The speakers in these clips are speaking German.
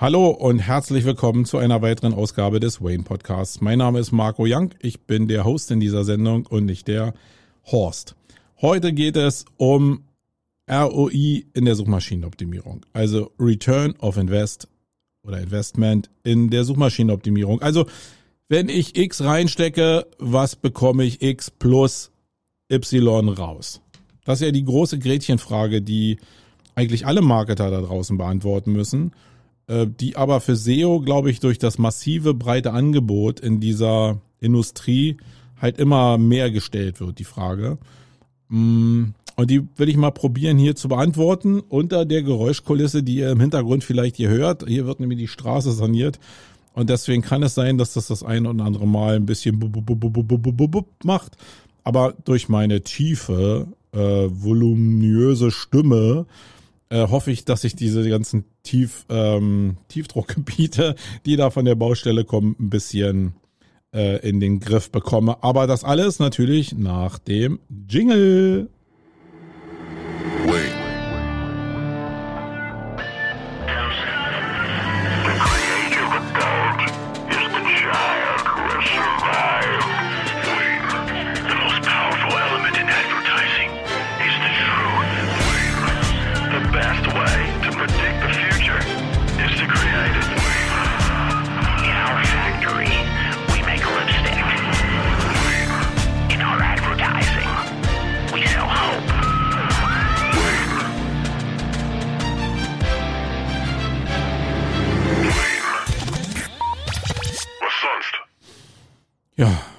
Hallo und herzlich willkommen zu einer weiteren Ausgabe des Wayne Podcasts. Mein Name ist Marco Young. Ich bin der Host in dieser Sendung und nicht der Horst. Heute geht es um ROI in der Suchmaschinenoptimierung, also Return of Invest oder Investment in der Suchmaschinenoptimierung. Also wenn ich X reinstecke, was bekomme ich X plus Y raus? Das ist ja die große Gretchenfrage, die eigentlich alle Marketer da draußen beantworten müssen. Äh, die aber für SEO, glaube ich, durch das massive breite Angebot in dieser Industrie halt immer mehr gestellt wird, die Frage. Mm, und die will ich mal probieren hier zu beantworten unter der Geräuschkulisse, die ihr im Hintergrund vielleicht hier hört. Hier wird nämlich die Straße saniert. Und deswegen kann es sein, dass das das ein oder andere Mal ein bisschen macht. Aber durch meine tiefe, äh, voluminöse Stimme äh, hoffe ich, dass ich diese ganzen Tief, ähm, Tiefdruckgebiete, die da von der Baustelle kommen, ein bisschen äh, in den Griff bekomme. Aber das alles natürlich nach dem Jingle. Wait.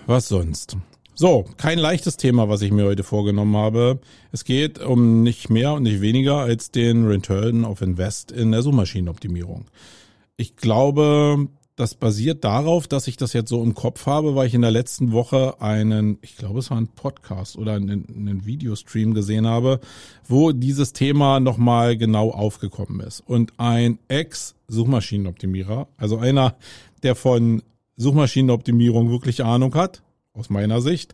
Was sonst? So, kein leichtes Thema, was ich mir heute vorgenommen habe. Es geht um nicht mehr und nicht weniger als den Return of Invest in der Suchmaschinenoptimierung. Ich glaube, das basiert darauf, dass ich das jetzt so im Kopf habe, weil ich in der letzten Woche einen, ich glaube, es war ein Podcast oder einen, einen Videostream gesehen habe, wo dieses Thema nochmal genau aufgekommen ist. Und ein Ex-Suchmaschinenoptimierer, also einer, der von Suchmaschinenoptimierung wirklich Ahnung hat, aus meiner Sicht,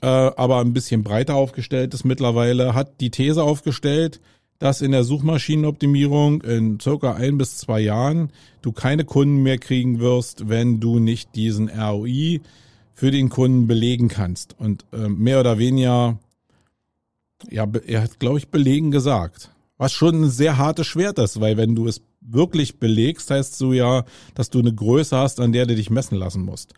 äh, aber ein bisschen breiter aufgestellt ist mittlerweile, hat die These aufgestellt, dass in der Suchmaschinenoptimierung in circa ein bis zwei Jahren du keine Kunden mehr kriegen wirst, wenn du nicht diesen ROI für den Kunden belegen kannst. Und äh, mehr oder weniger, ja, er hat, glaube ich, belegen gesagt. Was schon ein sehr hartes Schwert ist, weil wenn du es wirklich belegst, heißt du ja, dass du eine Größe hast, an der du dich messen lassen musst.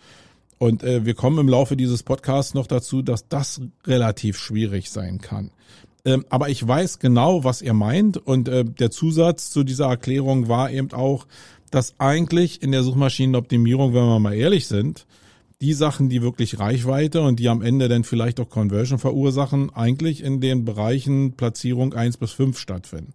Und äh, wir kommen im Laufe dieses Podcasts noch dazu, dass das relativ schwierig sein kann. Ähm, aber ich weiß genau, was er meint. Und äh, der Zusatz zu dieser Erklärung war eben auch, dass eigentlich in der Suchmaschinenoptimierung, wenn wir mal ehrlich sind, die Sachen, die wirklich Reichweite und die am Ende dann vielleicht auch Conversion verursachen, eigentlich in den Bereichen Platzierung eins bis fünf stattfinden.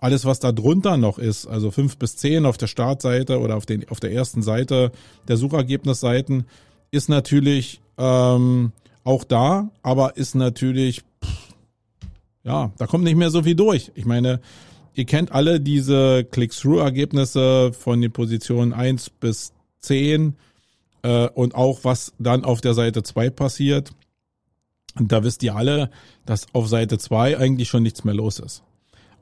Alles, was da drunter noch ist, also fünf bis zehn auf der Startseite oder auf, den, auf der ersten Seite der Suchergebnisseiten, ist natürlich ähm, auch da, aber ist natürlich, pff, ja, da kommt nicht mehr so viel durch. Ich meine, ihr kennt alle diese Click-Through-Ergebnisse von den Positionen eins bis zehn äh, und auch was dann auf der Seite zwei passiert. Und da wisst ihr alle, dass auf Seite zwei eigentlich schon nichts mehr los ist.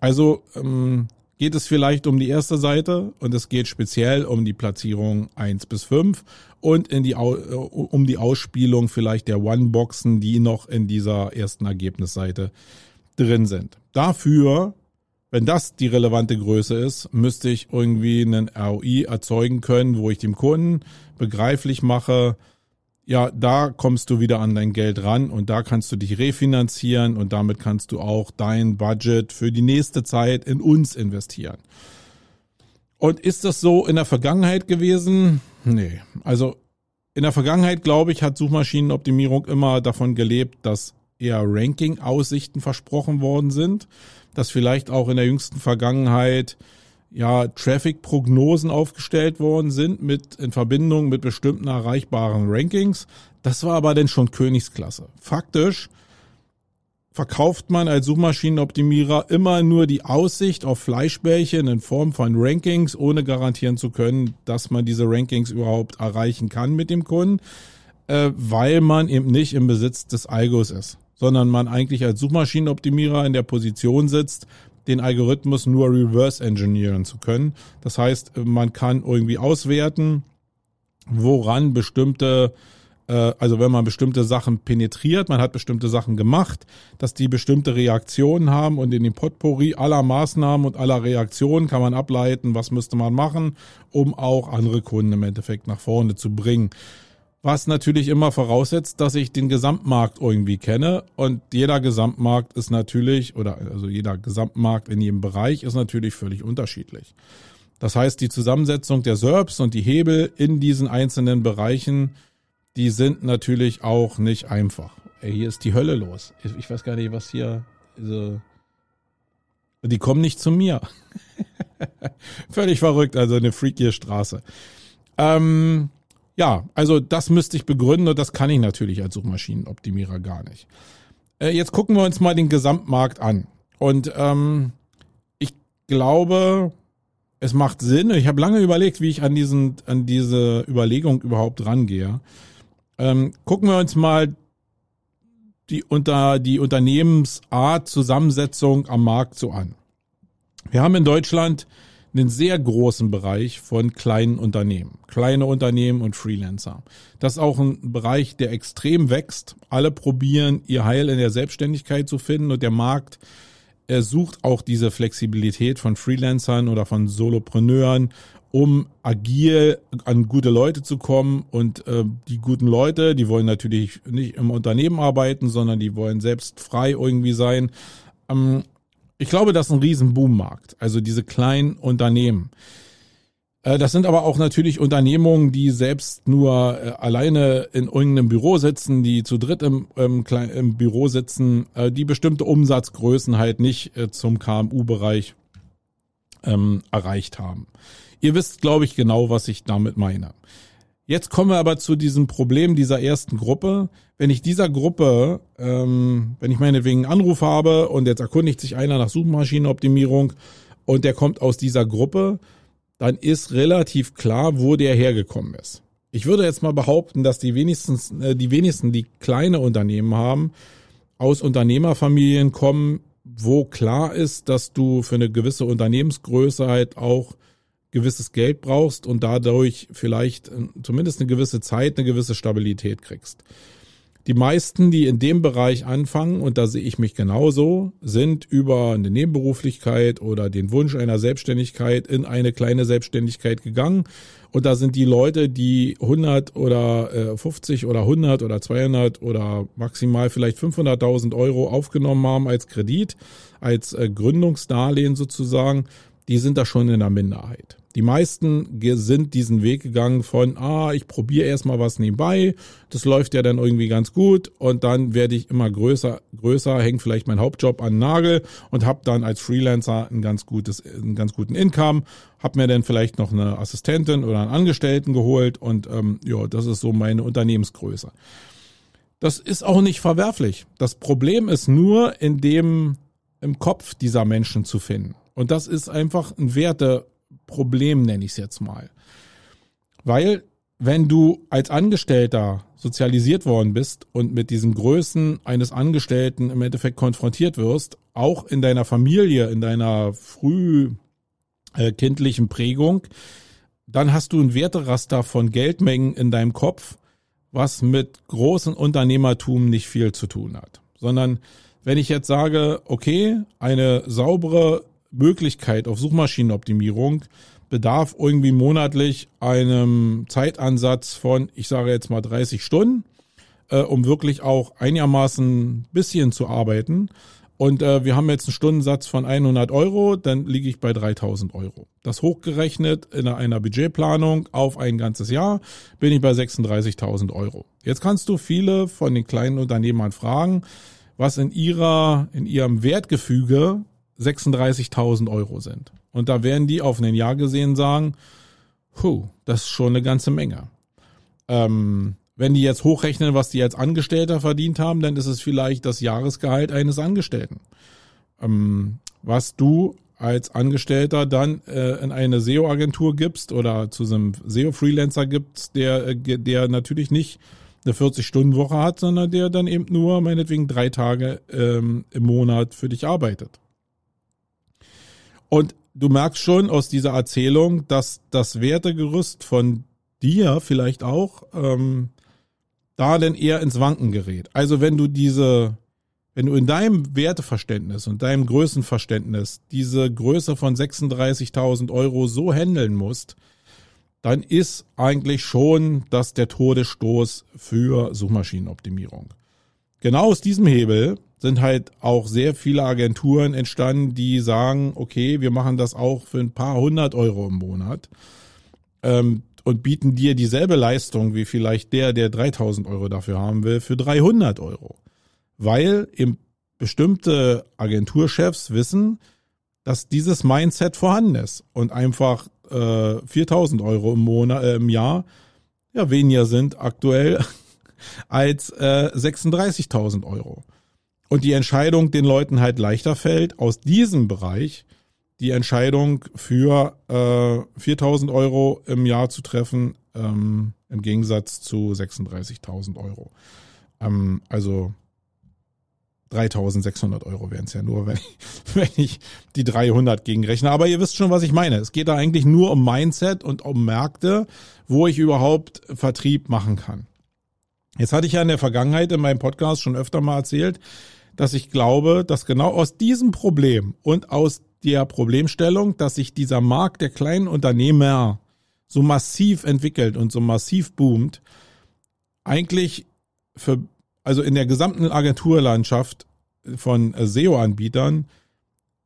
Also ähm, geht es vielleicht um die erste Seite und es geht speziell um die Platzierung eins bis fünf und in die, äh, um die Ausspielung vielleicht der One-Boxen, die noch in dieser ersten Ergebnisseite drin sind. Dafür, wenn das die relevante Größe ist, müsste ich irgendwie einen ROI erzeugen können, wo ich dem Kunden begreiflich mache, ja, da kommst du wieder an dein Geld ran und da kannst du dich refinanzieren und damit kannst du auch dein Budget für die nächste Zeit in uns investieren. Und ist das so in der Vergangenheit gewesen? Nee. Also in der Vergangenheit, glaube ich, hat Suchmaschinenoptimierung immer davon gelebt, dass eher Ranking-Aussichten versprochen worden sind, dass vielleicht auch in der jüngsten Vergangenheit ja Traffic-Prognosen aufgestellt worden sind mit in Verbindung mit bestimmten erreichbaren Rankings. Das war aber dann schon Königsklasse. Faktisch verkauft man als Suchmaschinenoptimierer immer nur die Aussicht auf Fleischbällchen in Form von Rankings, ohne garantieren zu können, dass man diese Rankings überhaupt erreichen kann mit dem Kunden, äh, weil man eben nicht im Besitz des Algos ist, sondern man eigentlich als Suchmaschinenoptimierer in der Position sitzt, den Algorithmus nur reverse engineeren zu können. Das heißt, man kann irgendwie auswerten, woran bestimmte äh, also wenn man bestimmte Sachen penetriert, man hat bestimmte Sachen gemacht, dass die bestimmte Reaktionen haben und in dem Potpourri aller Maßnahmen und aller Reaktionen kann man ableiten, was müsste man machen, um auch andere Kunden im Endeffekt nach vorne zu bringen. Was natürlich immer voraussetzt, dass ich den Gesamtmarkt irgendwie kenne und jeder Gesamtmarkt ist natürlich, oder also jeder Gesamtmarkt in jedem Bereich ist natürlich völlig unterschiedlich. Das heißt, die Zusammensetzung der SERPs und die Hebel in diesen einzelnen Bereichen die sind natürlich auch nicht einfach. Ey, hier ist die Hölle los. Ich weiß gar nicht, was hier. So die kommen nicht zu mir. Völlig verrückt, also eine freaky Straße. Ähm, ja, also das müsste ich begründen und das kann ich natürlich als Suchmaschinenoptimierer gar nicht. Äh, jetzt gucken wir uns mal den Gesamtmarkt an. Und ähm, ich glaube, es macht Sinn. Ich habe lange überlegt, wie ich an diesen, an diese Überlegung überhaupt rangehe. Ähm, gucken wir uns mal die unter die Unternehmensart Zusammensetzung am Markt so an. Wir haben in Deutschland einen sehr großen Bereich von kleinen Unternehmen, kleine Unternehmen und Freelancer. Das ist auch ein Bereich, der extrem wächst. Alle probieren ihr Heil in der Selbstständigkeit zu finden und der Markt er sucht auch diese Flexibilität von Freelancern oder von Solopreneuren um agil an gute Leute zu kommen. Und äh, die guten Leute, die wollen natürlich nicht im Unternehmen arbeiten, sondern die wollen selbst frei irgendwie sein. Ähm, ich glaube, das ist ein riesen Boommarkt. Also diese kleinen Unternehmen. Äh, das sind aber auch natürlich Unternehmungen, die selbst nur äh, alleine in irgendeinem Büro sitzen, die zu dritt im, im, im Büro sitzen, äh, die bestimmte Umsatzgrößen halt nicht zum KMU-Bereich ähm, erreicht haben. Ihr wisst, glaube ich, genau, was ich damit meine. Jetzt kommen wir aber zu diesem Problem dieser ersten Gruppe. Wenn ich dieser Gruppe, ähm, wenn ich meinetwegen einen Anruf habe und jetzt erkundigt sich einer nach Suchmaschinenoptimierung und der kommt aus dieser Gruppe, dann ist relativ klar, wo der hergekommen ist. Ich würde jetzt mal behaupten, dass die wenigstens, äh, die wenigsten, die kleine Unternehmen haben, aus Unternehmerfamilien kommen, wo klar ist, dass du für eine gewisse Unternehmensgröße halt auch gewisses Geld brauchst und dadurch vielleicht äh, zumindest eine gewisse Zeit, eine gewisse Stabilität kriegst. Die meisten, die in dem Bereich anfangen, und da sehe ich mich genauso, sind über eine Nebenberuflichkeit oder den Wunsch einer Selbstständigkeit in eine kleine Selbstständigkeit gegangen. Und da sind die Leute, die 100 oder 50 äh, oder 100 oder 200 oder maximal vielleicht 500.000 Euro aufgenommen haben als Kredit, als äh, Gründungsdarlehen sozusagen, die sind da schon in der Minderheit. Die meisten sind diesen Weg gegangen von, ah, ich probiere erstmal was nebenbei, das läuft ja dann irgendwie ganz gut und dann werde ich immer größer, größer, hängt vielleicht mein Hauptjob an den Nagel und habe dann als Freelancer ein ganz gutes, einen ganz guten Income, habe mir dann vielleicht noch eine Assistentin oder einen Angestellten geholt und ähm, ja, das ist so meine Unternehmensgröße. Das ist auch nicht verwerflich. Das Problem ist nur in dem im Kopf dieser Menschen zu finden. Und das ist einfach ein Werte Problem, nenne ich es jetzt mal. Weil, wenn du als Angestellter sozialisiert worden bist und mit diesen Größen eines Angestellten im Endeffekt konfrontiert wirst, auch in deiner Familie, in deiner frühkindlichen äh, Prägung, dann hast du ein Werteraster von Geldmengen in deinem Kopf, was mit großem Unternehmertum nicht viel zu tun hat. Sondern wenn ich jetzt sage, okay, eine saubere Möglichkeit auf Suchmaschinenoptimierung bedarf irgendwie monatlich einem Zeitansatz von, ich sage jetzt mal 30 Stunden, äh, um wirklich auch einigermaßen bisschen zu arbeiten. Und äh, wir haben jetzt einen Stundensatz von 100 Euro, dann liege ich bei 3000 Euro. Das hochgerechnet in einer Budgetplanung auf ein ganzes Jahr bin ich bei 36.000 Euro. Jetzt kannst du viele von den kleinen Unternehmern fragen, was in ihrer, in ihrem Wertgefüge 36.000 Euro sind. Und da werden die auf ein Jahr gesehen sagen, puh, das ist schon eine ganze Menge. Ähm, wenn die jetzt hochrechnen, was die als Angestellter verdient haben, dann ist es vielleicht das Jahresgehalt eines Angestellten. Ähm, was du als Angestellter dann äh, in eine SEO-Agentur gibst oder zu einem SEO-Freelancer gibst, der, äh, der natürlich nicht eine 40-Stunden-Woche hat, sondern der dann eben nur meinetwegen drei Tage ähm, im Monat für dich arbeitet. Und du merkst schon aus dieser Erzählung, dass das Wertegerüst von dir vielleicht auch ähm, da denn eher ins Wanken gerät. Also wenn du diese, wenn du in deinem Werteverständnis und deinem Größenverständnis diese Größe von 36.000 Euro so handeln musst, dann ist eigentlich schon das der Todesstoß für Suchmaschinenoptimierung. Genau aus diesem Hebel sind halt auch sehr viele Agenturen entstanden, die sagen, okay, wir machen das auch für ein paar hundert Euro im Monat ähm, und bieten dir dieselbe Leistung wie vielleicht der, der 3000 Euro dafür haben will, für 300 Euro. Weil eben bestimmte Agenturchefs wissen, dass dieses Mindset vorhanden ist und einfach äh, 4000 Euro im Monat, äh, im Jahr ja weniger sind aktuell als äh, 36.000 Euro und die Entscheidung den Leuten halt leichter fällt, aus diesem Bereich die Entscheidung für äh, 4.000 Euro im Jahr zu treffen, ähm, im Gegensatz zu 36.000 Euro. Ähm, also 3.600 Euro wären es ja nur, wenn ich, wenn ich die 300 gegenrechne. Aber ihr wisst schon, was ich meine. Es geht da eigentlich nur um Mindset und um Märkte, wo ich überhaupt Vertrieb machen kann. Jetzt hatte ich ja in der Vergangenheit in meinem Podcast schon öfter mal erzählt, dass ich glaube, dass genau aus diesem Problem und aus der Problemstellung, dass sich dieser Markt der kleinen Unternehmer so massiv entwickelt und so massiv boomt, eigentlich für, also in der gesamten Agenturlandschaft von SEO-Anbietern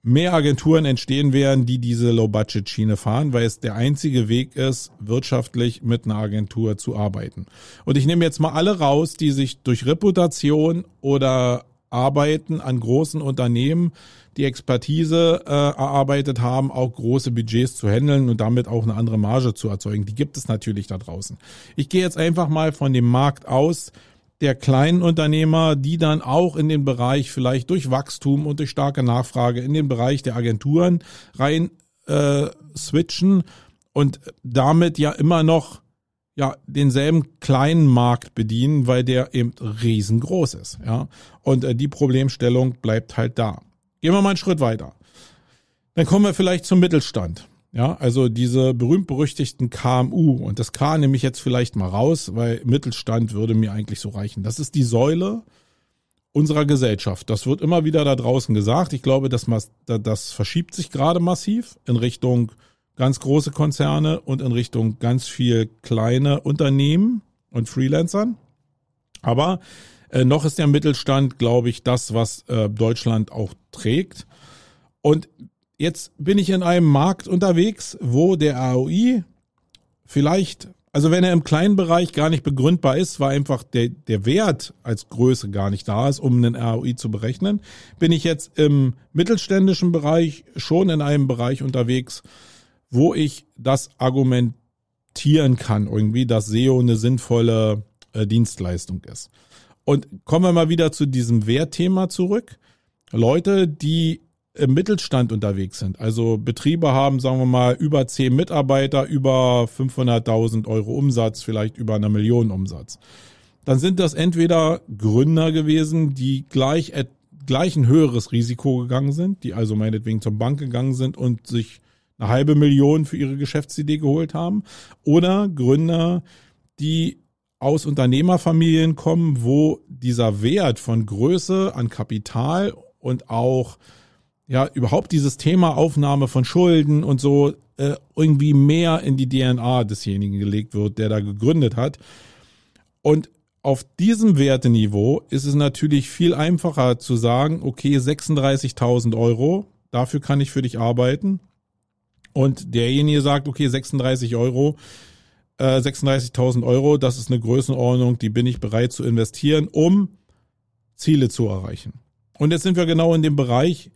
mehr Agenturen entstehen werden, die diese Low-Budget-Schiene fahren, weil es der einzige Weg ist, wirtschaftlich mit einer Agentur zu arbeiten. Und ich nehme jetzt mal alle raus, die sich durch Reputation oder arbeiten an großen Unternehmen, die Expertise äh, erarbeitet haben, auch große Budgets zu handeln und damit auch eine andere Marge zu erzeugen. Die gibt es natürlich da draußen. Ich gehe jetzt einfach mal von dem Markt aus, der kleinen Unternehmer, die dann auch in den Bereich vielleicht durch Wachstum und durch starke Nachfrage in den Bereich der Agenturen rein äh, switchen und damit ja immer noch ja denselben kleinen Markt bedienen, weil der eben riesengroß ist, ja. Und äh, die Problemstellung bleibt halt da. Gehen wir mal einen Schritt weiter. Dann kommen wir vielleicht zum Mittelstand. Ja, also diese berühmt-berüchtigten KMU und das K nehme ich jetzt vielleicht mal raus, weil Mittelstand würde mir eigentlich so reichen. Das ist die Säule unserer Gesellschaft. Das wird immer wieder da draußen gesagt. Ich glaube, das, das verschiebt sich gerade massiv in Richtung ganz große Konzerne und in Richtung ganz viel kleine Unternehmen und Freelancern. Aber äh, noch ist der Mittelstand, glaube ich, das, was äh, Deutschland auch trägt. Und jetzt bin ich in einem Markt unterwegs, wo der AOI vielleicht, also wenn er im kleinen Bereich gar nicht begründbar ist, weil einfach der, der Wert als Größe gar nicht da ist, um einen ROI zu berechnen, bin ich jetzt im mittelständischen Bereich schon in einem Bereich unterwegs, wo ich das argumentieren kann, irgendwie, dass SEO eine sinnvolle äh, Dienstleistung ist. Und kommen wir mal wieder zu diesem Wertthema zurück. Leute, die im Mittelstand unterwegs sind, also Betriebe haben, sagen wir mal, über zehn Mitarbeiter, über 500.000 Euro Umsatz, vielleicht über eine Million Umsatz. Dann sind das entweder Gründer gewesen, die gleich, gleich ein höheres Risiko gegangen sind, die also meinetwegen zur Bank gegangen sind und sich eine halbe Million für ihre Geschäftsidee geholt haben. Oder Gründer, die aus Unternehmerfamilien kommen, wo dieser Wert von Größe an Kapital und auch ja überhaupt dieses Thema Aufnahme von Schulden und so äh, irgendwie mehr in die DNA desjenigen gelegt wird, der da gegründet hat. Und auf diesem Werteniveau ist es natürlich viel einfacher zu sagen, okay, 36.000 Euro, dafür kann ich für dich arbeiten und derjenige sagt, okay, 36 Euro, äh, 36.000 Euro, das ist eine Größenordnung, die bin ich bereit zu investieren, um Ziele zu erreichen. Und jetzt sind wir genau in dem Bereich,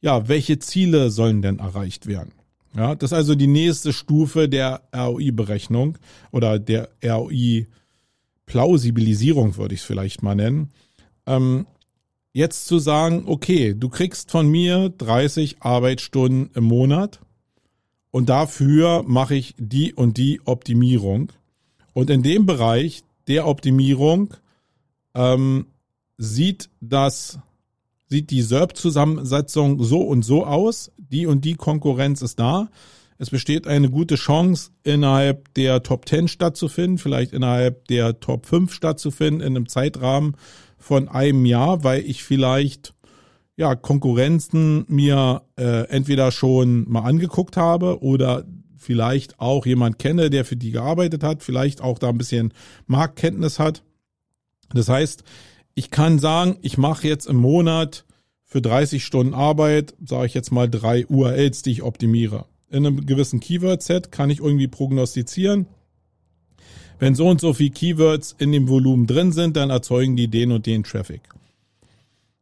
ja, welche Ziele sollen denn erreicht werden? Ja, das ist also die nächste Stufe der ROI-Berechnung oder der ROI-Plausibilisierung, würde ich es vielleicht mal nennen. Ähm, jetzt zu sagen, okay, du kriegst von mir 30 Arbeitsstunden im Monat und dafür mache ich die und die Optimierung. Und in dem Bereich der Optimierung ähm, sieht das sieht die SERP-Zusammensetzung so und so aus. die und die Konkurrenz ist da. Es besteht eine gute Chance, innerhalb der Top 10 stattzufinden, vielleicht innerhalb der Top 5 stattzufinden, in einem Zeitrahmen von einem Jahr, weil ich vielleicht ja Konkurrenzen mir äh, entweder schon mal angeguckt habe oder vielleicht auch jemand kenne, der für die gearbeitet hat, vielleicht auch da ein bisschen Marktkenntnis hat. Das heißt, ich kann sagen, ich mache jetzt im Monat für 30 Stunden Arbeit, sage ich jetzt mal drei URLs, die ich optimiere. In einem gewissen Keyword-Set kann ich irgendwie prognostizieren. Wenn so und so viel Keywords in dem Volumen drin sind, dann erzeugen die den und den Traffic.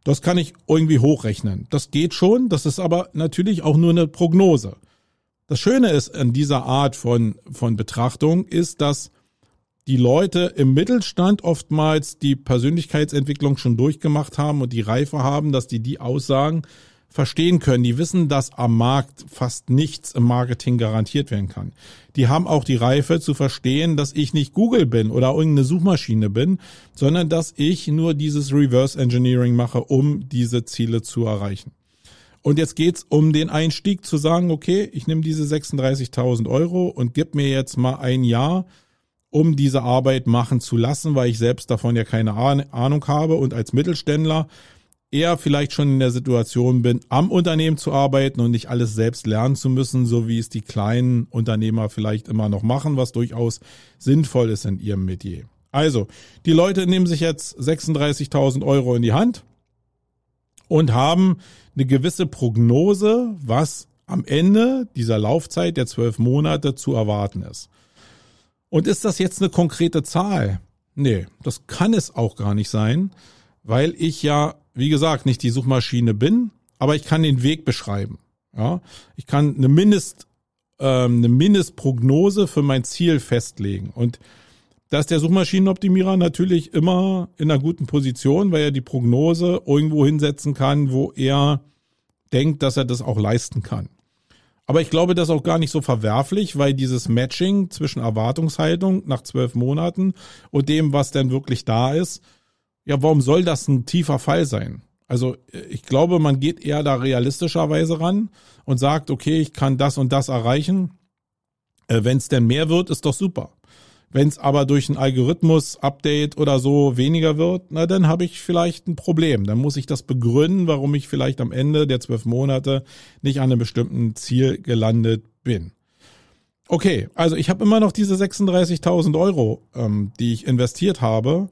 Das kann ich irgendwie hochrechnen. Das geht schon, das ist aber natürlich auch nur eine Prognose. Das Schöne ist an dieser Art von, von Betrachtung ist, dass die Leute im Mittelstand oftmals die Persönlichkeitsentwicklung schon durchgemacht haben und die Reife haben, dass die die Aussagen verstehen können. Die wissen, dass am Markt fast nichts im Marketing garantiert werden kann. Die haben auch die Reife zu verstehen, dass ich nicht Google bin oder irgendeine Suchmaschine bin, sondern dass ich nur dieses Reverse Engineering mache, um diese Ziele zu erreichen. Und jetzt geht's um den Einstieg zu sagen, okay, ich nehme diese 36.000 Euro und gib mir jetzt mal ein Jahr, um diese Arbeit machen zu lassen, weil ich selbst davon ja keine Ahnung habe und als Mittelständler eher vielleicht schon in der Situation bin, am Unternehmen zu arbeiten und nicht alles selbst lernen zu müssen, so wie es die kleinen Unternehmer vielleicht immer noch machen, was durchaus sinnvoll ist in ihrem Metier. Also, die Leute nehmen sich jetzt 36.000 Euro in die Hand und haben eine gewisse Prognose, was am Ende dieser Laufzeit der zwölf Monate zu erwarten ist. Und ist das jetzt eine konkrete Zahl? Nee, das kann es auch gar nicht sein, weil ich ja, wie gesagt, nicht die Suchmaschine bin, aber ich kann den Weg beschreiben. Ja, ich kann eine Mindest, ähm, eine Mindestprognose für mein Ziel festlegen und da ist der Suchmaschinenoptimierer natürlich immer in einer guten Position, weil er die Prognose irgendwo hinsetzen kann, wo er denkt, dass er das auch leisten kann. Aber ich glaube, das ist auch gar nicht so verwerflich, weil dieses Matching zwischen Erwartungshaltung nach zwölf Monaten und dem, was denn wirklich da ist, ja, warum soll das ein tiefer Fall sein? Also ich glaube, man geht eher da realistischerweise ran und sagt, okay, ich kann das und das erreichen. Äh, Wenn es denn mehr wird, ist doch super. Wenn es aber durch ein Algorithmus-Update oder so weniger wird, na dann habe ich vielleicht ein Problem. Dann muss ich das begründen, warum ich vielleicht am Ende der zwölf Monate nicht an einem bestimmten Ziel gelandet bin. Okay, also ich habe immer noch diese 36.000 Euro, ähm, die ich investiert habe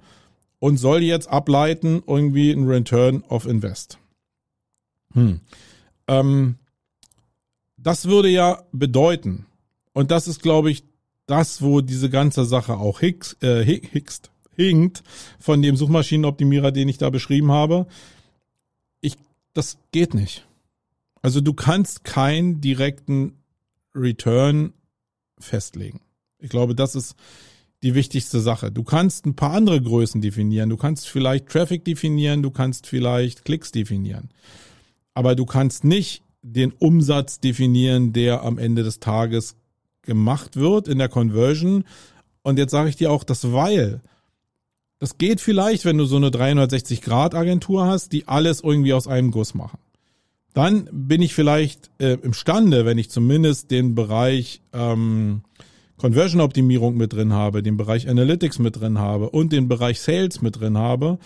und soll jetzt ableiten irgendwie ein Return of Invest. Hm. Ähm, das würde ja bedeuten, und das ist, glaube ich, das, wo diese ganze Sache auch hicks, äh, hickst, hinkt von dem Suchmaschinenoptimierer, den ich da beschrieben habe. Ich, das geht nicht. Also du kannst keinen direkten Return festlegen. Ich glaube, das ist die wichtigste Sache. Du kannst ein paar andere Größen definieren. Du kannst vielleicht Traffic definieren, du kannst vielleicht Klicks definieren. Aber du kannst nicht den Umsatz definieren, der am Ende des Tages gemacht wird in der Conversion. Und jetzt sage ich dir auch das Weil. Das geht vielleicht, wenn du so eine 360-Grad-Agentur hast, die alles irgendwie aus einem Guss machen. Dann bin ich vielleicht äh, imstande, wenn ich zumindest den Bereich ähm, Conversion-Optimierung mit drin habe, den Bereich Analytics mit drin habe und den Bereich Sales mit drin habe,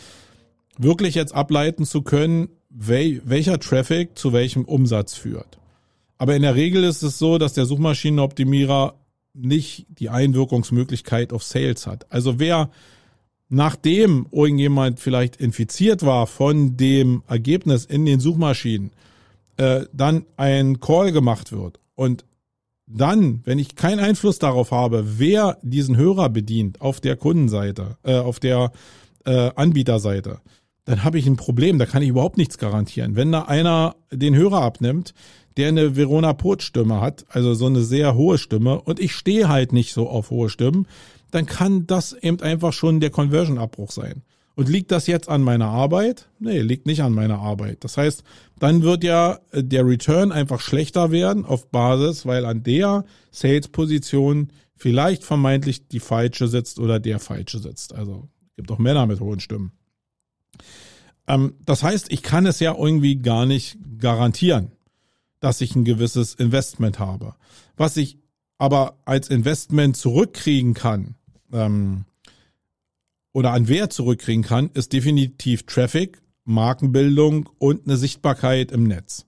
wirklich jetzt ableiten zu können, wel welcher Traffic zu welchem Umsatz führt. Aber in der Regel ist es so, dass der Suchmaschinenoptimierer nicht die Einwirkungsmöglichkeit auf Sales hat. Also wer nachdem irgendjemand vielleicht infiziert war von dem Ergebnis in den Suchmaschinen, äh, dann ein Call gemacht wird und dann, wenn ich keinen Einfluss darauf habe, wer diesen Hörer bedient auf der Kundenseite, äh, auf der äh, Anbieterseite, dann habe ich ein Problem. Da kann ich überhaupt nichts garantieren. Wenn da einer den Hörer abnimmt, der eine Verona Pot Stimme hat, also so eine sehr hohe Stimme und ich stehe halt nicht so auf hohe Stimmen, dann kann das eben einfach schon der Conversion-Abbruch sein. Und liegt das jetzt an meiner Arbeit? Nee, liegt nicht an meiner Arbeit. Das heißt, dann wird ja der Return einfach schlechter werden auf Basis, weil an der Sales-Position vielleicht vermeintlich die falsche sitzt oder der falsche sitzt. Also gibt auch Männer mit hohen Stimmen. Ähm, das heißt, ich kann es ja irgendwie gar nicht garantieren. dass ich ein gewisses Investment habe. Was ich aber als Investment zurückkriegen kann, ähm, oder an Wert zurückkriegen kann, ist definitiv Traffic, Markenbildung und eine Sichtbarkeit im Netz.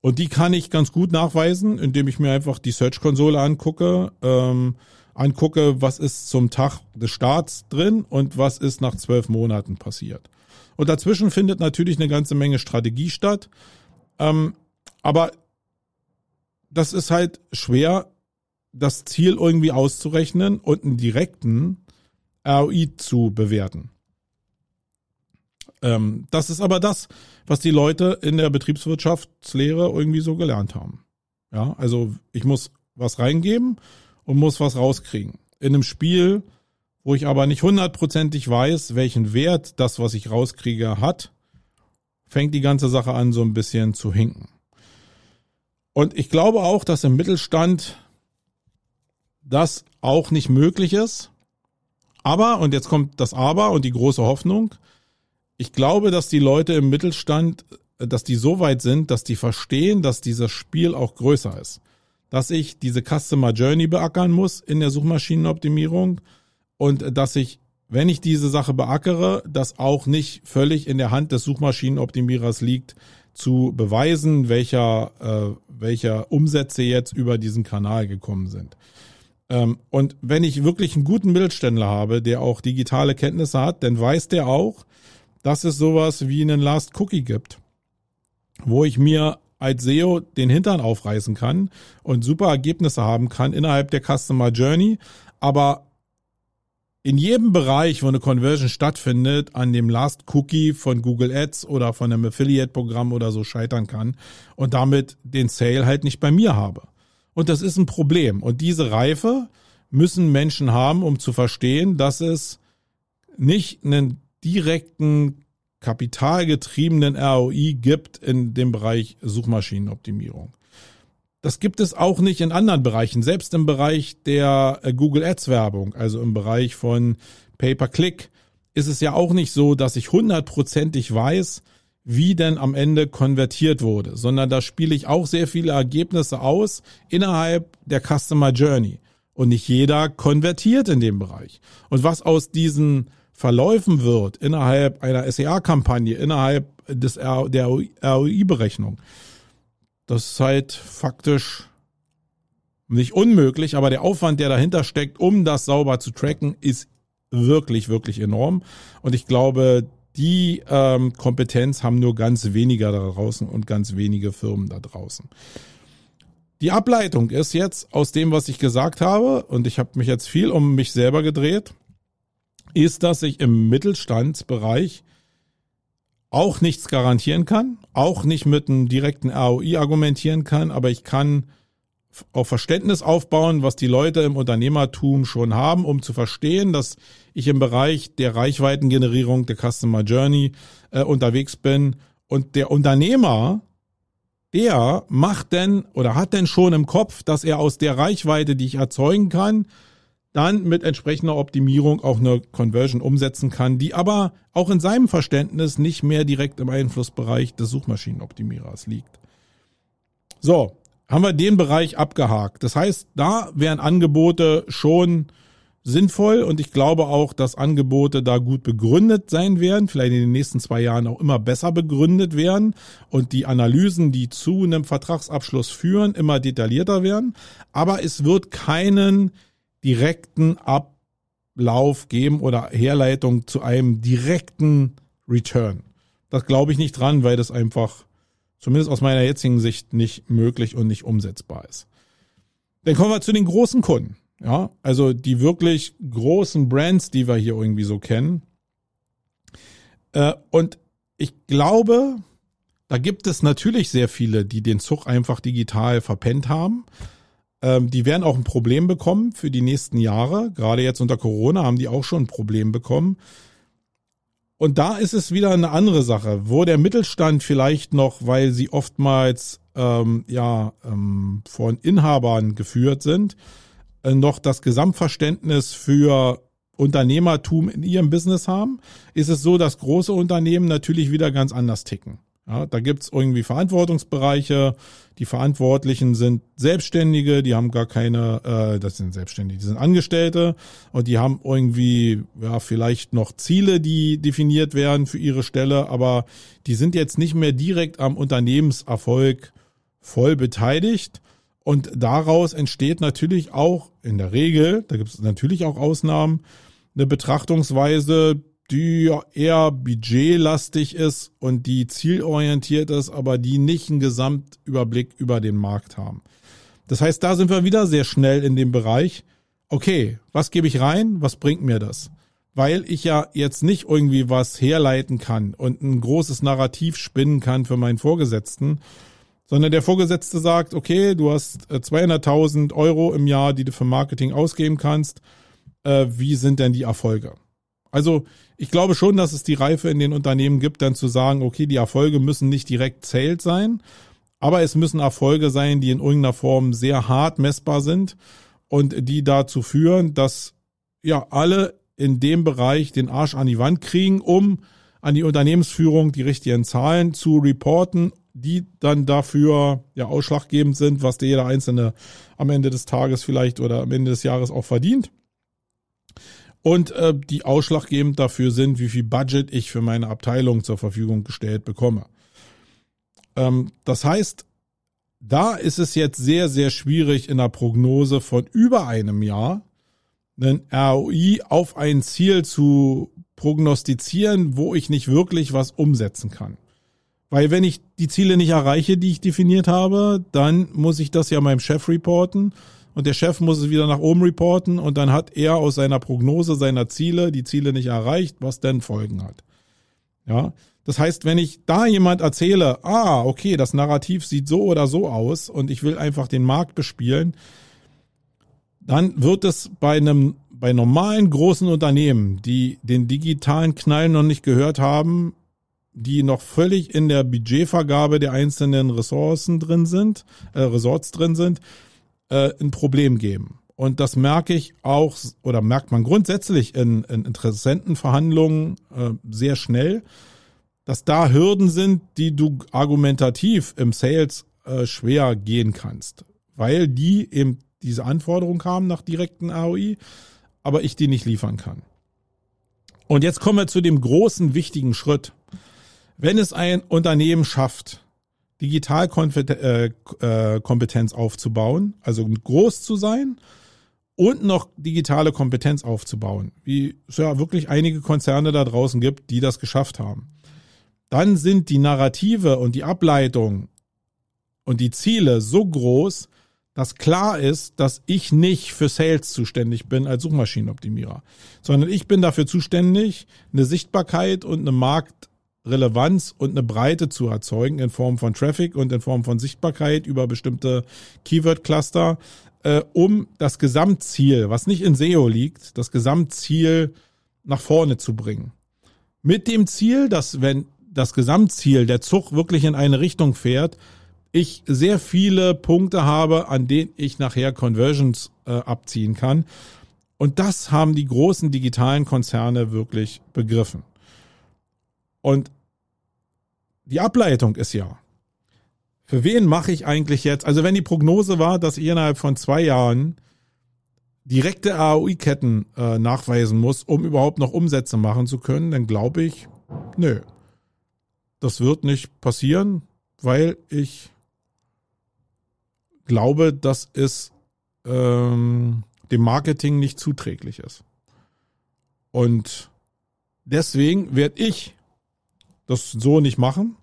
Und die kann ich ganz gut nachweisen, indem ich mir einfach die Search-Konsole angucke, ähm, angucke, was ist zum Tag des Starts drin und was ist nach zwölf Monaten passiert. Und dazwischen findet natürlich eine ganze Menge Strategie statt. Ähm, aber das ist halt schwer, das Ziel irgendwie auszurechnen und einen direkten ROI zu bewerten. Ähm, das ist aber das, was die Leute in der Betriebswirtschaftslehre irgendwie so gelernt haben. Ja, also ich muss was reingeben und muss was rauskriegen. In einem Spiel, wo ich aber nicht hundertprozentig weiß, welchen Wert das, was ich rauskriege, hat, fängt die ganze Sache an, so ein bisschen zu hinken. Und ich glaube auch, dass im Mittelstand das auch nicht möglich ist, aber, und jetzt kommt das Aber und die große Hoffnung, ich glaube, dass die Leute im Mittelstand, dass die so weit sind, dass die verstehen, dass dieses Spiel auch größer ist. Dass ich diese Customer Journey beackern muss in der Suchmaschinenoptimierung und dass ich, wenn ich diese Sache beackere, das auch nicht völlig in der Hand des Suchmaschinenoptimierers liegt, zu beweisen, welcher, äh, welcher Umsätze jetzt über diesen Kanal gekommen sind. Ähm, und wenn ich wirklich einen guten Mittelständler habe, der auch digitale Kenntnisse hat, dann weiß der auch, dass es sowas wie einen Last Cookie gibt, wo ich mir als SEO den Hintern aufreißen kann und super Ergebnisse haben kann innerhalb der Customer Journey, aber in jedem Bereich, wo eine Conversion stattfindet, an dem Last Cookie von Google Ads oder von einem Affiliate-Programm oder so scheitern kann und damit den Sale halt nicht bei mir habe. Und das ist ein Problem. Und diese Reife müssen Menschen haben, um zu verstehen, dass es nicht einen direkten kapitalgetriebenen ROI gibt in dem Bereich Suchmaschinenoptimierung. Das gibt es auch nicht in anderen Bereichen, selbst im Bereich der äh, Google Ads Werbung, also im Bereich von Pay-per-Click, ist es ja auch nicht so, dass ich hundertprozentig weiß, wie denn am Ende konvertiert wurde, sondern da spiele ich auch sehr viele Ergebnisse aus innerhalb der Customer Journey. Und nicht jeder konvertiert in dem Bereich. Und was aus diesen Verläufen wird innerhalb einer SEA-Kampagne, innerhalb des der ROI-Berechnung, das ist halt faktisch nicht unmöglich, aber der Aufwand, der dahinter steckt, um das sauber zu tracken, ist wirklich, wirklich enorm. Und ich glaube, die ähm, Kompetenz haben nur ganz weniger da draußen und ganz wenige Firmen da draußen. Die Ableitung ist jetzt aus dem, was ich gesagt habe, und ich habe mich jetzt viel um mich selber gedreht, ist, dass ich im Mittelstandsbereich auch nichts garantieren kann, auch nicht mit einem direkten ROI argumentieren kann, aber ich kann auf Verständnis aufbauen, was die Leute im Unternehmertum schon haben, um zu verstehen, dass ich im Bereich der Reichweitengenerierung der Customer Journey äh, unterwegs bin und der Unternehmer, der macht denn oder hat denn schon im Kopf, dass er aus der Reichweite, die ich erzeugen kann, dann mit entsprechender Optimierung auch eine Conversion umsetzen kann, die aber auch in seinem Verständnis nicht mehr direkt im Einflussbereich des Suchmaschinenoptimierers liegt. So, haben wir den Bereich abgehakt. Das heißt, da wären Angebote schon sinnvoll und ich glaube auch, dass Angebote da gut begründet sein werden, vielleicht in den nächsten zwei Jahren auch immer besser begründet werden und die Analysen, die zu einem Vertragsabschluss führen, immer detaillierter werden. Aber es wird keinen direkten Ablauf geben oder Herleitung zu einem direkten Return. Das glaube ich nicht dran, weil das einfach zumindest aus meiner jetzigen Sicht nicht möglich und nicht umsetzbar ist. Dann kommen wir zu den großen Kunden. Ja, also die wirklich großen Brands, die wir hier irgendwie so kennen. Äh, und ich glaube, da gibt es natürlich sehr viele, die den Zug einfach digital verpennt haben. Ähm, die werden auch ein Problem bekommen für die nächsten Jahre. Gerade jetzt unter Corona haben die auch schon ein Problem bekommen. Und da ist es wieder eine andere Sache, wo der Mittelstand vielleicht noch, weil sie oftmals ähm, ja ähm, von Inhabern geführt sind, äh, noch das Gesamtverständnis für Unternehmertum in ihrem Business haben, ist es so, dass große Unternehmen natürlich wieder ganz anders ticken. Ja, da gibt's irgendwie Verantwortungsbereiche. Die Verantwortlichen sind Selbstständige, die haben gar keine, äh, das sind Selbstständige, die sind Angestellte und die haben irgendwie ja vielleicht noch Ziele, die definiert werden für ihre Stelle, aber die sind jetzt nicht mehr direkt am Unternehmenserfolg voll beteiligt. Und daraus entsteht natürlich auch in der Regel, da gibt es natürlich auch Ausnahmen, eine Betrachtungsweise, die eher budgetlastig ist und die zielorientiert ist, aber die nicht einen Gesamtüberblick über den Markt haben. Das heißt, da sind wir wieder sehr schnell in dem Bereich, okay, was gebe ich rein, was bringt mir das? Weil ich ja jetzt nicht irgendwie was herleiten kann und ein großes Narrativ spinnen kann für meinen Vorgesetzten, sondern der Vorgesetzte sagt, okay, du hast 200.000 äh, Euro im Jahr, die du für Marketing ausgeben kannst. Äh, wie sind denn die Erfolge? Also ich glaube schon, dass es die Reife in den Unternehmen gibt, dann zu sagen, okay, die Erfolge müssen nicht direkt zählt sein, aber es müssen Erfolge sein, die in irgendeiner Form sehr hart messbar sind und die dazu führen, dass ja alle in dem Bereich den Arsch an die Wand kriegen, um an die Unternehmensführung die richtigen Zahlen zu reporten, die dann dafür ja ausschlaggebend sind, was der jeder Einzelne am Ende des Tages vielleicht oder am Ende des Jahres auch verdient und äh, die ausschlaggebend dafür sind, wie viel Budget ich für meine Abteilung zur Verfügung gestellt bekomme. Ähm, das heißt, da ist es jetzt sehr, sehr schwierig in der Prognose von über einem Jahr einen ROI auf ein Ziel zu prognostizieren, wo ich nicht wirklich was umsetzen kann. Weil wenn ich die Ziele nicht erreiche, die ich definiert habe, dann muss ich das ja meinem Chef reporten und der Chef muss es wieder nach oben reporten und dann hat er aus seiner Prognose seiner Ziele die Ziele nicht erreicht, was denn Folgen hat. Ja, das heißt, wenn ich da jemand erzähle, ah, okay, das Narrativ sieht so oder so aus und ich will einfach den Markt bespielen, dann wird es bei einem bei normalen großen Unternehmen, die den digitalen Knall noch nicht gehört haben, die noch völlig in der Budgetvergabe der einzelnen Ressourcen drin sind, äh, Resorts drin sind, äh, ein Problem geben. Und das merke ich auch oder merkt man grundsätzlich in, in Interessentenverhandlungen äh, sehr schnell, dass da Hürden sind, die du argumentativ im Sales äh, schwer gehen kannst, weil die eben diese Anforderung haben nach direkten AOI, aber ich die nicht liefern kann. Und jetzt kommen wir zu dem großen wichtigen Schritt. Wenn es ein Unternehmen schafft, Digitalkompetenz äh, äh, aufzubauen, also groß zu sein und noch digitale Kompetenz aufzubauen, wie es ja wirklich einige Konzerne da draußen gibt, die das geschafft haben. Dann sind die Narrative und die Ableitung und die Ziele so groß, dass klar ist, dass ich nicht für Sales zuständig bin als Suchmaschinenoptimierer, sondern ich bin dafür zuständig, eine Sichtbarkeit und eine Markt Relevanz und eine Breite zu erzeugen in Form von Traffic und in Form von Sichtbarkeit über bestimmte Keyword-Cluster, äh, um das Gesamtziel, was nicht in SEO liegt, das Gesamtziel nach vorne zu bringen. Mit dem Ziel, dass wenn das Gesamtziel der Zug wirklich in eine Richtung fährt, ich sehr viele Punkte habe, an denen ich nachher Conversions äh, abziehen kann. Und das haben die großen digitalen Konzerne wirklich begriffen. Und die Ableitung ist ja, für wen mache ich eigentlich jetzt, also wenn die Prognose war, dass ich innerhalb von zwei Jahren direkte AOI-Ketten äh, nachweisen muss, um überhaupt noch Umsätze machen zu können, dann glaube ich, nö, das wird nicht passieren, weil ich glaube, dass es ähm, dem Marketing nicht zuträglich ist. Und deswegen werde ich das so nicht machen,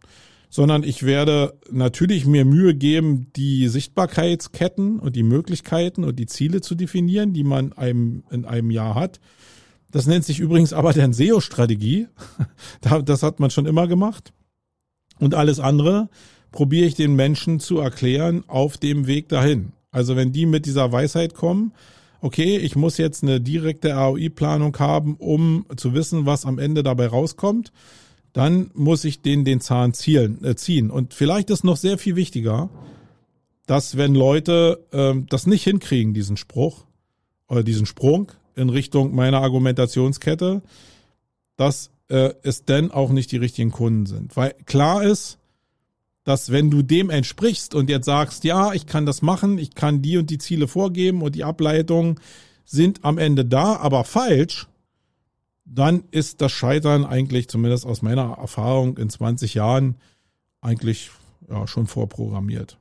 sondern ich werde natürlich mir Mühe geben, die Sichtbarkeitsketten und die Möglichkeiten und die Ziele zu definieren, die man einem, in einem Jahr hat. Das nennt sich übrigens aber dann SEO-Strategie. Das hat man schon immer gemacht. Und alles andere probiere ich den Menschen zu erklären auf dem Weg dahin. Also wenn die mit dieser Weisheit kommen, okay, ich muss jetzt eine direkte ROI-Planung haben, um zu wissen, was am Ende dabei rauskommt, dann muss ich den den Zahn zielen, äh, ziehen. Und vielleicht ist noch sehr viel wichtiger, dass wenn Leute ähm, das nicht hinkriegen, diesen Spruch oder diesen Sprung in Richtung meiner Argumentationskette, dass äh, es denn auch nicht die richtigen Kunden sind. Weil klar ist, dass wenn du dem entsprichst und jetzt sagst, ja, ich kann das machen, ich kann die und die Ziele vorgeben und die Ableitungen sind am Ende da, aber falsch, dann ist das Scheitern eigentlich, zumindest aus meiner Erfahrung in 20 Jahren, eigentlich ja, schon vorprogrammiert.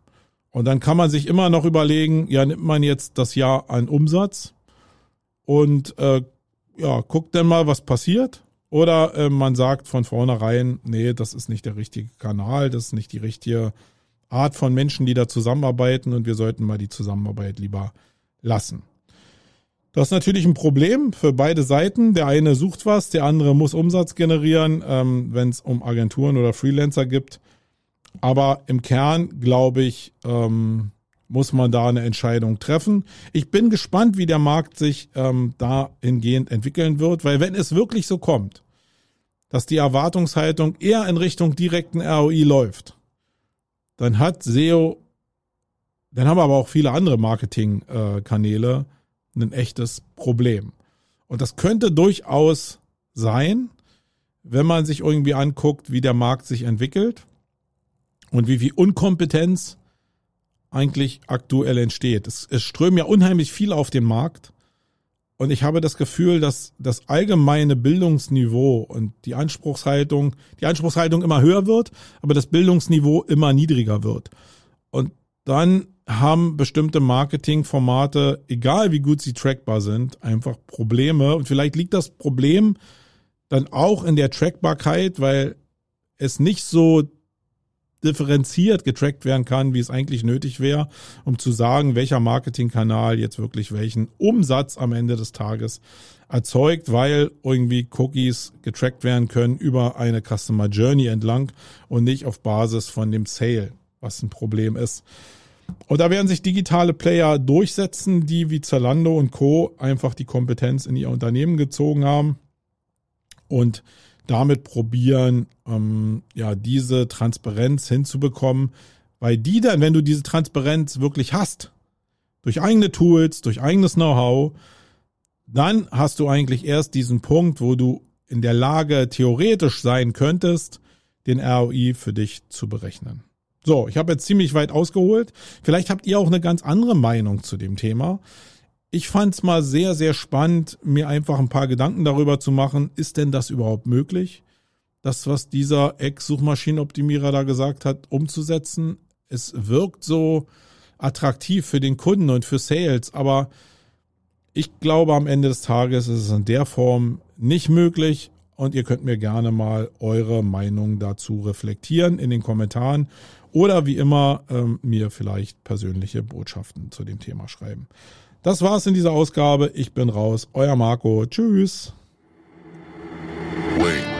Und dann kann man sich immer noch überlegen, ja, nimmt man jetzt das Jahr an Umsatz und äh, ja, guckt dann mal, was passiert. Oder äh, man sagt von vornherein, nee, das ist nicht der richtige Kanal, das ist nicht die richtige Art von Menschen, die da zusammenarbeiten und wir sollten mal die Zusammenarbeit lieber lassen. Das ist natürlich ein Problem für beide Seiten. Der eine sucht was, der andere muss Umsatz generieren, ähm, wenn es um Agenturen oder Freelancer gibt. Aber im Kern, glaube ich, ähm, muss man da eine Entscheidung treffen. Ich bin gespannt, wie der Markt sich ähm, dahingehend entwickeln wird, weil wenn es wirklich so kommt, dass die Erwartungshaltung eher in Richtung direkten ROI läuft, dann hat SEO, dann haben aber auch viele andere Marketingkanäle äh, ein echtes Problem. Und das könnte durchaus sein, wenn man sich irgendwie anguckt, wie der Markt sich entwickelt und wie viel Unkompetenz eigentlich aktuell entsteht. Es, es strömen ja unheimlich viel auf den Markt. Und ich habe das Gefühl, dass das allgemeine Bildungsniveau und die Anspruchshaltung, die Anspruchshaltung immer höher wird, aber das Bildungsniveau immer niedriger wird. Und dann haben bestimmte Marketingformate, egal wie gut sie trackbar sind, einfach Probleme. Und vielleicht liegt das Problem dann auch in der Trackbarkeit, weil es nicht so differenziert getrackt werden kann, wie es eigentlich nötig wäre, um zu sagen, welcher Marketingkanal jetzt wirklich welchen Umsatz am Ende des Tages erzeugt, weil irgendwie Cookies getrackt werden können über eine Customer Journey entlang und nicht auf Basis von dem Sale, was ein Problem ist. Und da werden sich digitale Player durchsetzen, die wie Zalando und Co. einfach die Kompetenz in ihr Unternehmen gezogen haben und damit probieren, ähm, ja, diese Transparenz hinzubekommen, weil die dann, wenn du diese Transparenz wirklich hast, durch eigene Tools, durch eigenes Know-how, dann hast du eigentlich erst diesen Punkt, wo du in der Lage theoretisch sein könntest, den ROI für dich zu berechnen. So, ich habe jetzt ziemlich weit ausgeholt. Vielleicht habt ihr auch eine ganz andere Meinung zu dem Thema ich fand es mal sehr, sehr spannend, mir einfach ein paar Gedanken darüber zu machen, ist denn das überhaupt möglich? Das, was dieser Ex-Suchmaschinenoptimierer da gesagt hat, umzusetzen. Es wirkt so attraktiv für den Kunden und für Sales, aber ich glaube, am Ende des Tages ist es in der Form nicht möglich und ihr könnt mir gerne mal eure Meinung dazu reflektieren in den Kommentaren oder wie immer ähm, mir vielleicht persönliche Botschaften zu dem Thema schreiben. Das war's in dieser Ausgabe. Ich bin raus. Euer Marco. Tschüss. Wait.